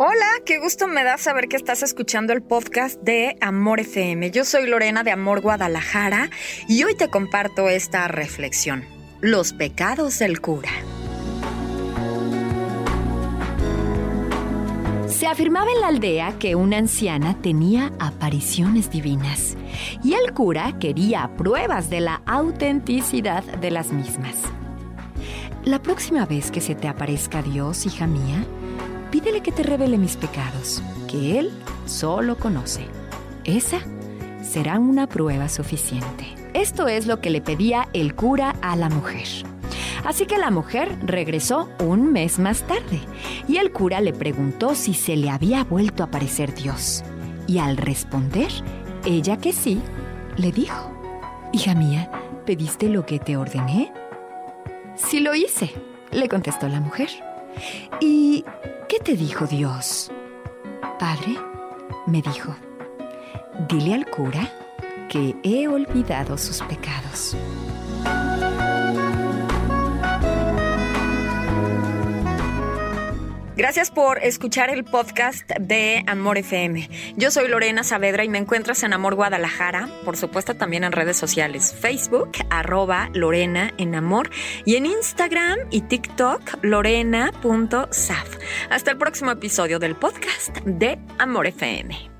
Hola, qué gusto me da saber que estás escuchando el podcast de Amor FM. Yo soy Lorena de Amor Guadalajara y hoy te comparto esta reflexión. Los pecados del cura. Se afirmaba en la aldea que una anciana tenía apariciones divinas y el cura quería pruebas de la autenticidad de las mismas. La próxima vez que se te aparezca Dios, hija mía, pídele que te revele mis pecados, que Él solo conoce. Esa será una prueba suficiente. Esto es lo que le pedía el cura a la mujer. Así que la mujer regresó un mes más tarde y el cura le preguntó si se le había vuelto a aparecer Dios. Y al responder, ella que sí, le dijo, Hija mía, ¿pediste lo que te ordené? Sí lo hice, le contestó la mujer. ¿Y qué te dijo Dios? Padre, me dijo, dile al cura que he olvidado sus pecados. Gracias por escuchar el podcast de Amor FM. Yo soy Lorena Saavedra y me encuentras en Amor Guadalajara, por supuesto también en redes sociales, Facebook, arroba Lorena en Amor y en Instagram y TikTok, lorena.saf. Hasta el próximo episodio del podcast de Amor FM.